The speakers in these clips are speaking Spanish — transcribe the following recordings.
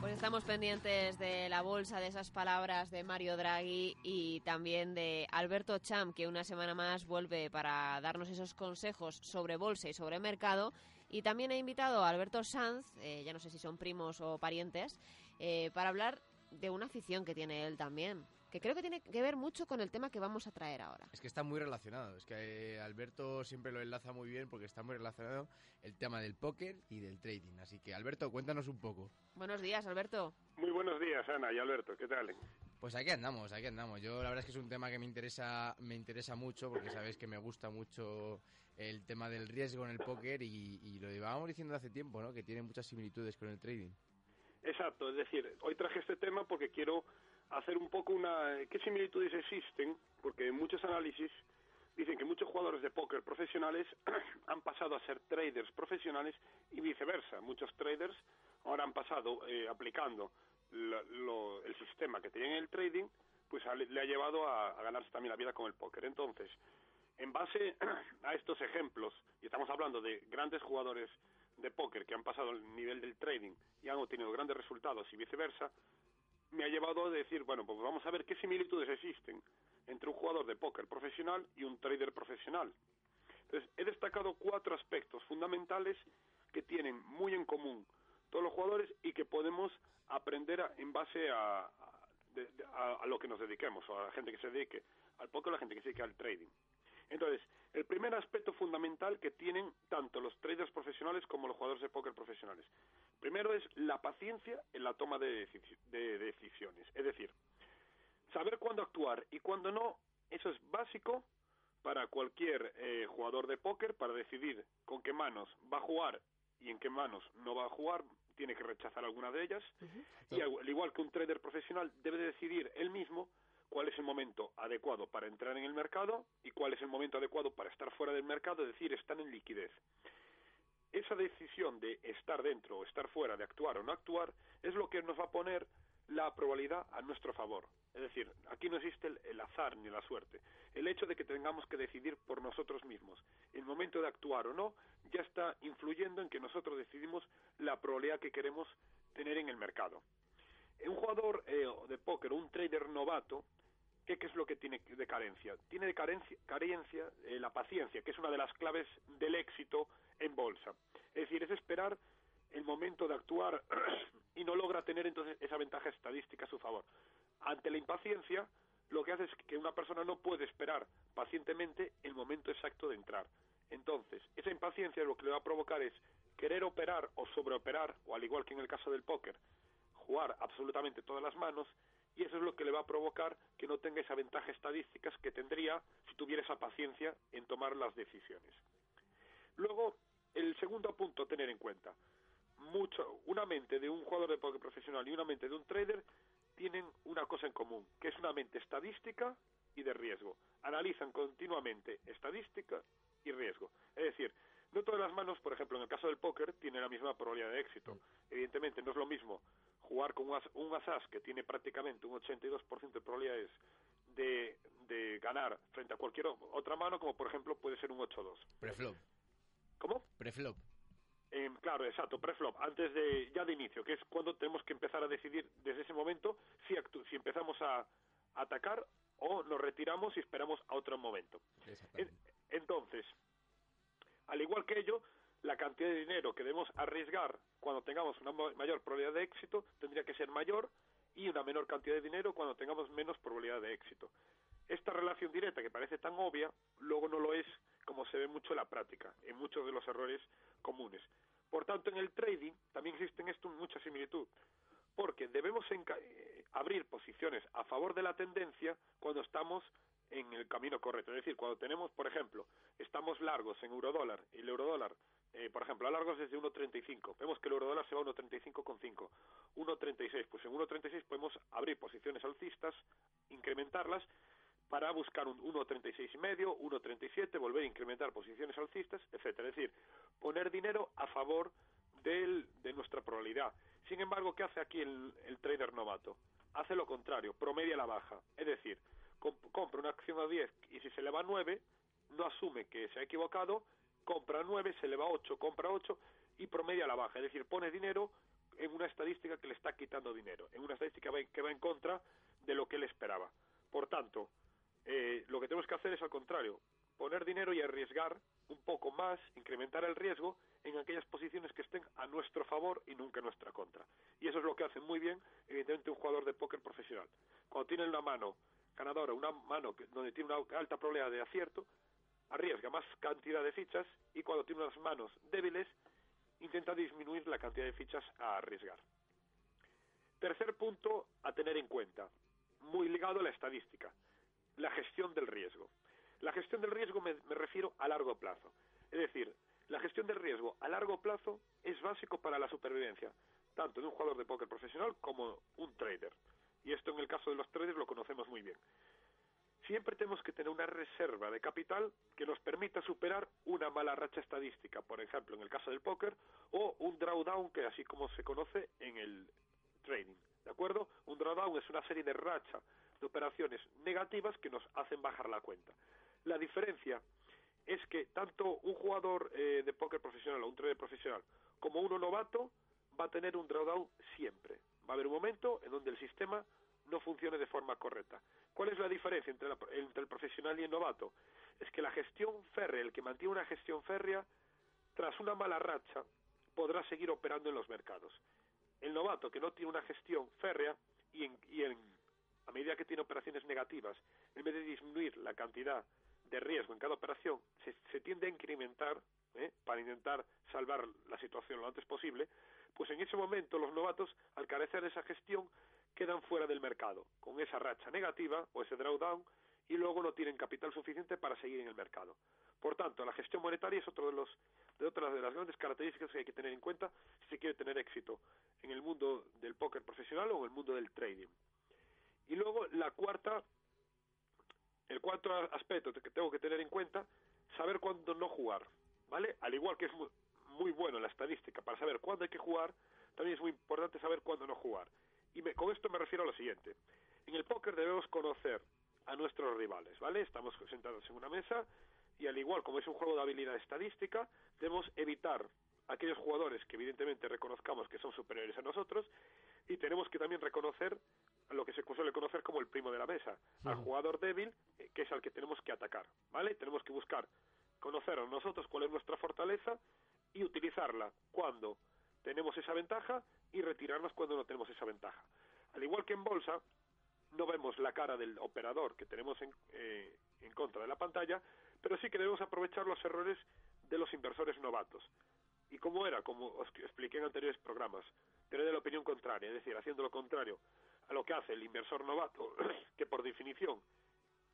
Pues estamos pendientes de la bolsa, de esas palabras de Mario Draghi y también de Alberto Cham, que una semana más vuelve para darnos esos consejos sobre bolsa y sobre mercado. Y también he invitado a Alberto Sanz, eh, ya no sé si son primos o parientes, eh, para hablar de una afición que tiene él también, que creo que tiene que ver mucho con el tema que vamos a traer ahora. Es que está muy relacionado. Es que eh, Alberto siempre lo enlaza muy bien porque está muy relacionado el tema del póker y del trading. Así que, Alberto, cuéntanos un poco. Buenos días, Alberto. Muy buenos días, Ana y Alberto. ¿Qué tal? Pues aquí andamos, aquí andamos. Yo la verdad es que es un tema que me interesa, me interesa mucho porque sabéis que me gusta mucho el tema del riesgo en el póker y, y lo llevábamos diciendo hace tiempo, ¿no? Que tiene muchas similitudes con el trading. Exacto, es decir, hoy traje este tema porque quiero hacer un poco una... ¿Qué similitudes existen? Porque muchos análisis dicen que muchos jugadores de póker profesionales han pasado a ser traders profesionales y viceversa. Muchos traders ahora han pasado eh, aplicando lo, lo, el sistema que tenían en el trading, pues a, le ha llevado a, a ganarse también la vida con el póker. Entonces, en base a estos ejemplos, y estamos hablando de grandes jugadores de póker que han pasado el nivel del trading y han obtenido grandes resultados y viceversa, me ha llevado a decir, bueno, pues vamos a ver qué similitudes existen entre un jugador de póker profesional y un trader profesional. Entonces, he destacado cuatro aspectos fundamentales que tienen muy en común todos los jugadores y que podemos aprender en base a, a, a, lo que nos dediquemos, o a la gente que se dedique al póker o a la gente que se dedique al trading. Entonces, el primer aspecto fundamental que tienen tanto los traders profesionales como los jugadores de póker profesionales. Primero es la paciencia en la toma de, de decisiones. Es decir, saber cuándo actuar y cuándo no, eso es básico para cualquier eh, jugador de póker para decidir con qué manos va a jugar y en qué manos no va a jugar, tiene que rechazar alguna de ellas. Uh -huh. Y al igual que un trader profesional debe decidir él mismo cuál es el momento adecuado para entrar en el mercado y cuál es el momento adecuado para estar fuera del mercado, es decir, estar en liquidez. Esa decisión de estar dentro o estar fuera, de actuar o no actuar, es lo que nos va a poner la probabilidad a nuestro favor. Es decir, aquí no existe el, azar ni la suerte. El hecho de que tengamos que decidir por nosotros mismos el momento de actuar o no ya está influyendo en que nosotros decidimos la probabilidad que queremos tener en el mercado. Un jugador eh, de póker, un trader novato, ¿qué, ¿qué, es lo que tiene de carencia? Tiene de carencia, carencia eh, la paciencia, que es una de las claves del éxito en bolsa. Es decir, es esperar el momento de actuar y no logra tener entonces esa ventaja estadística a su favor. Ante la impaciencia, lo que hace es que una persona no puede esperar pacientemente el momento exacto de entrar. Entonces, esa impaciencia lo que le va a provocar es querer operar o sobreoperar, o al igual que en el caso del póker, jugar absolutamente todas las manos, y eso es lo que le va a provocar que no tenga esa ventaja estadística que tendría si tuviera esa paciencia en tomar las decisiones. Luego, el segundo punto a tener en cuenta, mucho, una mente de un jugador de póker profesional y una mente de un trader tienen una cosa en común, que es una mente estadística y de riesgo. Analizan continuamente estadística y riesgo. Es decir, no todas las manos, por ejemplo, en el caso del póker, tienen la misma probabilidad de éxito. Evidentemente, no es lo mismo jugar con un, as, un asas que tiene prácticamente un 82% de probabilidades de, de ganar frente a cualquier otra mano, como por ejemplo puede ser un 8-2. Preflop. ¿Cómo? Preflop. Eh, claro, exacto, preflop, antes de ya de inicio, que es cuando tenemos que empezar a decidir desde ese momento si, si empezamos a, a, atacar o nos retiramos y esperamos a otro momento. En, entonces, al igual que ello, la cantidad de dinero que debemos arriesgar cuando tengamos una mayor probabilidad de éxito tendría que ser mayor y una menor cantidad de dinero cuando tengamos menos probabilidad de éxito. esta relación directa que parece tan obvia, luego no lo es como se ve mucho en la práctica, en muchos de los errores comunes. Por tanto, en el trading también existen esto mucha similitud, porque debemos eh, abrir posiciones a favor de la tendencia cuando estamos en el camino correcto. Es decir, cuando tenemos, por ejemplo, estamos largos en eurodólar y el eurodólar, eh, por ejemplo, a largos desde 1.35, vemos que el eurodólar se va a 1.35,5, 1.36, pues en 1.36 podemos abrir posiciones alcistas, incrementarlas para buscar un 1.36 y medio, 1.37, volver a incrementar posiciones alcistas, etcétera. Es decir, poner dinero a favor del, de nuestra probabilidad. Sin embargo, ¿qué hace aquí el, el trader novato? Hace lo contrario, promedia la baja. Es decir, compra una acción a 10 y si se le va a 9, no asume que se ha equivocado, compra 9, se le va a 8, compra 8 y promedia la baja. Es decir, pone dinero en una estadística que le está quitando dinero, en una estadística que va en contra de lo que él esperaba. Por tanto, eh, lo que tenemos que hacer es al contrario, poner dinero y arriesgar un poco más, incrementar el riesgo en aquellas posiciones que estén a nuestro favor y nunca a nuestra contra. Y eso es lo que hace muy bien, evidentemente, un jugador de póker profesional. Cuando tiene una mano ganadora, una mano donde tiene una alta probabilidad de acierto, arriesga más cantidad de fichas y cuando tiene unas manos débiles, intenta disminuir la cantidad de fichas a arriesgar. Tercer punto a tener en cuenta, muy ligado a la estadística la gestión del riesgo. La gestión del riesgo me, refiero a largo plazo. Es decir, la gestión del riesgo a largo plazo es básico para la supervivencia, tanto de un jugador de póker profesional como un trader. Y esto en el caso de los traders lo conocemos muy bien. Siempre tenemos que tener una reserva de capital que nos permita superar una mala racha estadística, por ejemplo, en el caso del póker, o un drawdown, que así como se conoce en el trading. ¿De acuerdo? Un drawdown es una serie de racha de operaciones negativas que nos hacen bajar la cuenta. La diferencia es que tanto un jugador eh, de póker profesional o un trader profesional como uno novato va a tener un drawdown siempre. Va a haber un momento en donde el sistema no funcione de forma correcta. ¿Cuál es la diferencia entre, entre el profesional y el novato? Es que la gestión férrea, el que mantiene una gestión férrea, tras una mala racha, podrá seguir operando en los mercados. El novato que no tiene una gestión férrea y en a medida que tiene operaciones negativas, en vez de disminuir la cantidad de riesgo en cada operación, se, tiende a incrementar ¿eh? para intentar salvar la situación lo antes posible, pues en ese momento los novatos, al carecer de esa gestión, quedan fuera del mercado, con esa racha negativa o ese drawdown, y luego no tienen capital suficiente para seguir en el mercado. Por tanto, la gestión monetaria es otro de de de las grandes características que hay que tener en cuenta si se quiere tener éxito en el mundo del póker profesional o en el mundo del trading. Y luego la cuarta, el cuarto aspecto que tengo que tener en cuenta, saber cuándo no jugar, ¿vale? Al igual que es muy, bueno la estadística para saber cuándo hay que jugar, también es muy importante saber cuándo no jugar. Y con esto me refiero a lo siguiente. En el póker debemos conocer a nuestros rivales, ¿vale? Estamos sentados en una mesa y al igual como es un juego de habilidad estadística, debemos evitar aquellos jugadores que evidentemente reconozcamos que son superiores a nosotros y tenemos que también reconocer lo que se suele conocer como el primo de la mesa, al jugador débil, eh, que es al que tenemos que atacar, ¿vale? Tenemos que buscar conocer a nosotros cuál es nuestra fortaleza y utilizarla cuando tenemos esa ventaja y retirarnos cuando no tenemos esa ventaja. Al igual que en bolsa, no vemos la cara del operador que tenemos en, eh, en contra de la pantalla, pero sí que debemos aprovechar los errores de los inversores novatos. ¿Y cómo era? Como os expliqué en anteriores programas, tener la opinión contraria, es decir, haciendo lo contrario a lo que hace el inversor novato, que por definición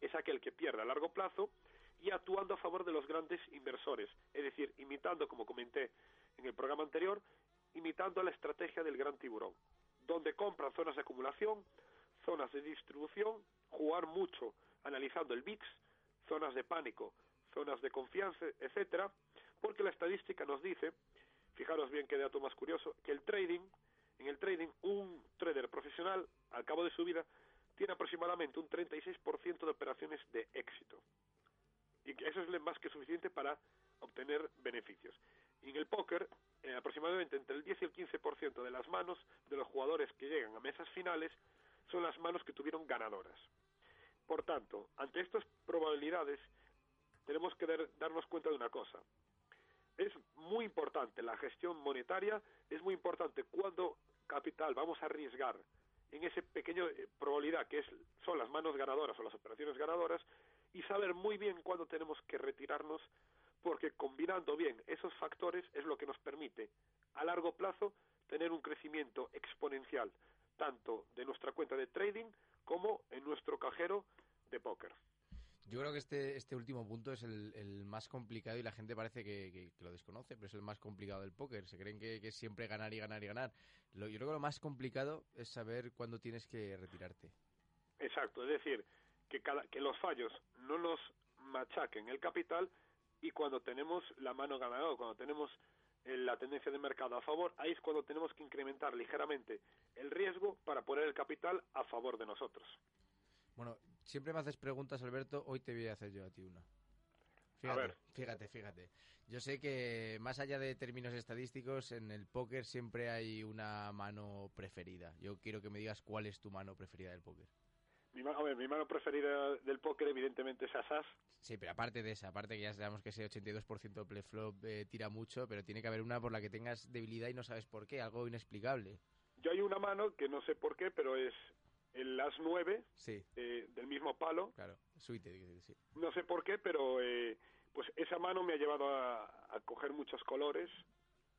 es aquel que pierde a largo plazo, y actuando a favor de los grandes inversores, es decir, imitando, como comenté en el programa anterior, imitando la estrategia del gran tiburón, donde compran zonas de acumulación, zonas de distribución, jugar mucho analizando el VIX, zonas de pánico, zonas de confianza, etcétera, porque la estadística nos dice, fijaros bien qué dato más curioso, que el trading en el trading, un trader profesional, al cabo de su vida, tiene aproximadamente un 36% de operaciones de éxito. Y eso es más que suficiente para obtener beneficios. Y en el póker, aproximadamente entre el 10 y el 15% de las manos de los jugadores que llegan a mesas finales son las manos que tuvieron ganadoras. Por tanto, ante estas probabilidades, tenemos que darnos cuenta de una cosa es muy importante la gestión monetaria, es muy importante cuando capital vamos a arriesgar en ese pequeño eh, probabilidad que es son las manos ganadoras o las operaciones ganadoras y saber muy bien cuándo tenemos que retirarnos porque combinando bien esos factores es lo que nos permite a largo plazo tener un crecimiento exponencial tanto de nuestra cuenta de trading como en nuestro cajero de póker. Yo creo que este, este último punto es el, el más complicado y la gente parece que, que- que lo desconoce, pero es el más complicado del póker. Se creen que, que es siempre ganar y ganar y ganar. Lo- yo creo que lo más complicado es saber cuándo tienes que retirarte. Exacto, es decir, que, cada, que los fallos no nos machaquen el capital y cuando tenemos la mano ganadora, cuando tenemos eh, la tendencia de mercado a favor, ahí es cuando tenemos que incrementar ligeramente el riesgo para poner el capital a favor de nosotros. Bueno, siempre me haces preguntas, Alberto. Hoy te voy a hacer yo a ti una. A Fíjate, ver. fíjate, fíjate. Yo sé que más allá de términos estadísticos, en el póker siempre hay una mano preferida. Yo quiero que me digas cuál es tu mano preferida del póker. Mi, ver, mi mano preferida del póker evidentemente es Asas. Sí, pero aparte de esa, aparte que ya sabemos que ese 82% play-flop eh, tira mucho, pero tiene que haber una por la que tengas debilidad y no sabes por qué, algo inexplicable. Yo hay una mano que no sé por qué, pero es el As 9 Sí, eh, del mismo palo. claro, suite, sí. No sé por qué, pero eh, pues esa mano me ha llevado a, a coger muchos colores,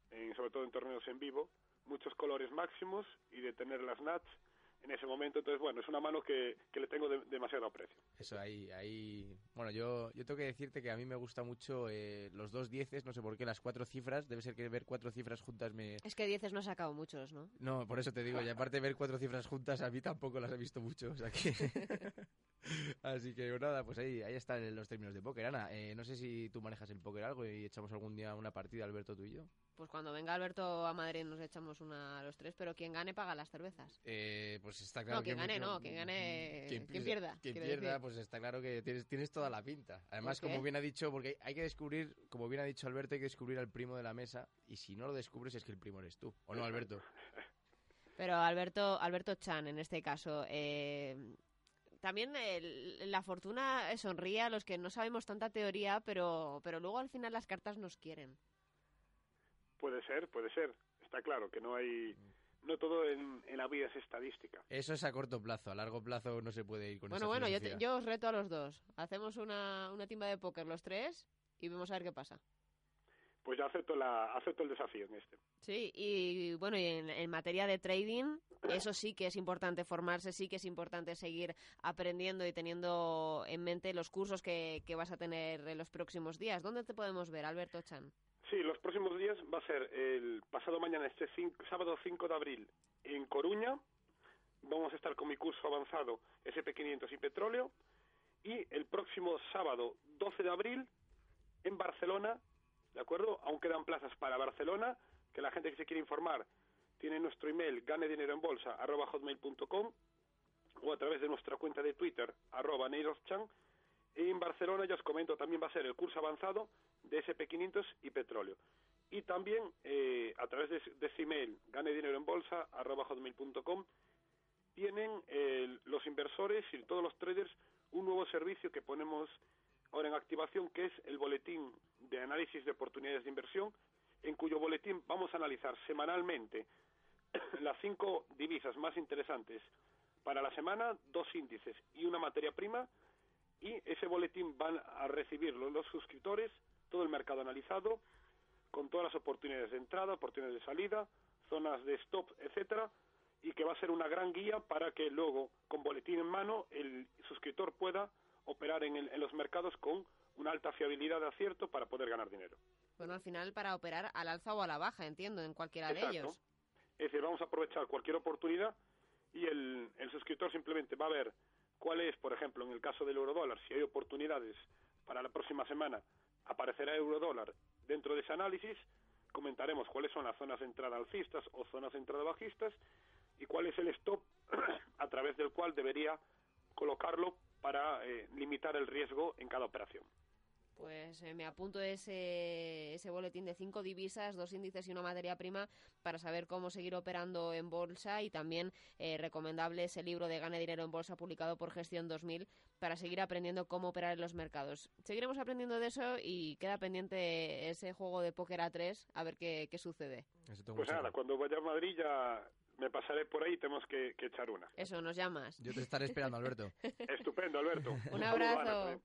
en- sobre todo en torneos en vivo, muchos colores máximos y de tener las nats en ese momento. Entonces, bueno, es una mano que, que le tengo de- demasiado aprecio. Eso ahí, ahí. Bueno, yo, yo tengo que decirte que a mí me gusta mucho eh, los dos dieces, no sé por qué, las cuatro cifras. Debe ser que ver cuatro cifras juntas me. Es que dieces no ha sacado muchos, ¿no? No, por eso te digo, y aparte ver cuatro cifras juntas, a mí tampoco las he visto mucho, o sea que. Así que nada, pues ahí, ahí están los términos de póker. Ana, eh, no sé si tú manejas el póker algo y echamos algún día una partida, Alberto, tú y yo. Pues cuando venga Alberto a Madrid nos echamos una a los tres, pero quien gane paga las cervezas. Eh, pues está claro No, quien que gane, no, quien gane- quien, quien pierda, Quien pierda, decir. pues está claro que tienes, tienes toda la pinta. Además, como bien ha dicho, porque hay que descubrir, como bien ha dicho Alberto, hay que descubrir al primo de la mesa. Y si no lo descubres, es que el primo eres tú. ¿O no, Alberto? Pero Alberto, Alberto Chan, en este caso, eh, también el- la fortuna sonríe a los que no sabemos tanta teoría, pero, pero luego al final las cartas nos quieren. Puede ser, puede ser. Está claro que no hay... No todo en, en la vida es estadística. Eso es a corto plazo. A largo plazo no se puede ir con Bueno, esa bueno, yo, te- yo os reto a los dos. Hacemos una, una timba de póker los tres y vamos a ver qué pasa. Pues ya acepto, la, acepto el desafío en este. Sí, y bueno, y en, en materia de trading, eso sí que es importante formarse, sí que es importante seguir aprendiendo y teniendo en mente los cursos que, que vas a tener en los próximos días. ¿Dónde te podemos ver, Alberto Chan? Sí, los próximos días va a ser el pasado mañana, este cinco- sábado 5 de abril, en Coruña. Vamos a estar con mi curso avanzado SP500 y petróleo. Y el próximo sábado 12 de abril, en Barcelona, ¿de acuerdo? Aún quedan plazas para Barcelona, que la gente que se quiere informar tiene nuestro email ganedineroenbolsa.hotmail.com o a través de nuestra cuenta de Twitter, arroba neiroschan. En Barcelona, ya os comento, también va a ser el curso avanzado de SP500 y petróleo. Y también eh, a través de, de ese email, ganedineroenbolsa.hotmail.com, tienen eh, los inversores y todos los traders un nuevo servicio que ponemos ahora en activación, que es el boletín de análisis de oportunidades de inversión, en cuyo boletín vamos a analizar semanalmente las cinco divisas más interesantes para la semana, dos índices y una materia prima, y ese boletín van a recibirlo los suscriptores, todo el mercado analizado, con todas las oportunidades de entrada, oportunidades de salida, zonas de stop, etcétera, y que va a ser una gran guía para que luego, con boletín en mano, el suscriptor pueda operar en, el- en los mercados con una alta fiabilidad de acierto para poder ganar dinero. Bueno, al final para operar al alza o a la baja, entiendo, en cualquiera de ellos. Es decir, vamos a aprovechar cualquier oportunidad y el, el suscriptor simplemente va a ver cuál es, por ejemplo, en el caso del eurodólar, si hay oportunidades para la próxima semana, aparecerá eurodólar dentro de ese análisis, comentaremos cuáles son las zonas de entrada alcistas o zonas de entrada bajistas y cuál es el stop a través del cual debería colocarlo para eh, limitar el riesgo en cada operación. Pues eh, me apunto ese, ese boletín de cinco divisas, dos índices y una materia prima para saber cómo seguir operando en bolsa y también eh, recomendable ese libro de Gane Dinero en Bolsa publicado por Gestión 2000 para seguir aprendiendo cómo operar en los mercados. Seguiremos aprendiendo de eso y queda pendiente ese juego de póker a tres a ver qué, qué sucede. Pues nada, cuando vaya a Madrid ya me pasaré por ahí y tenemos que, que echar una. Eso, nos llamas. Yo te estaré esperando, Alberto. Estupendo, Alberto. Un abrazo.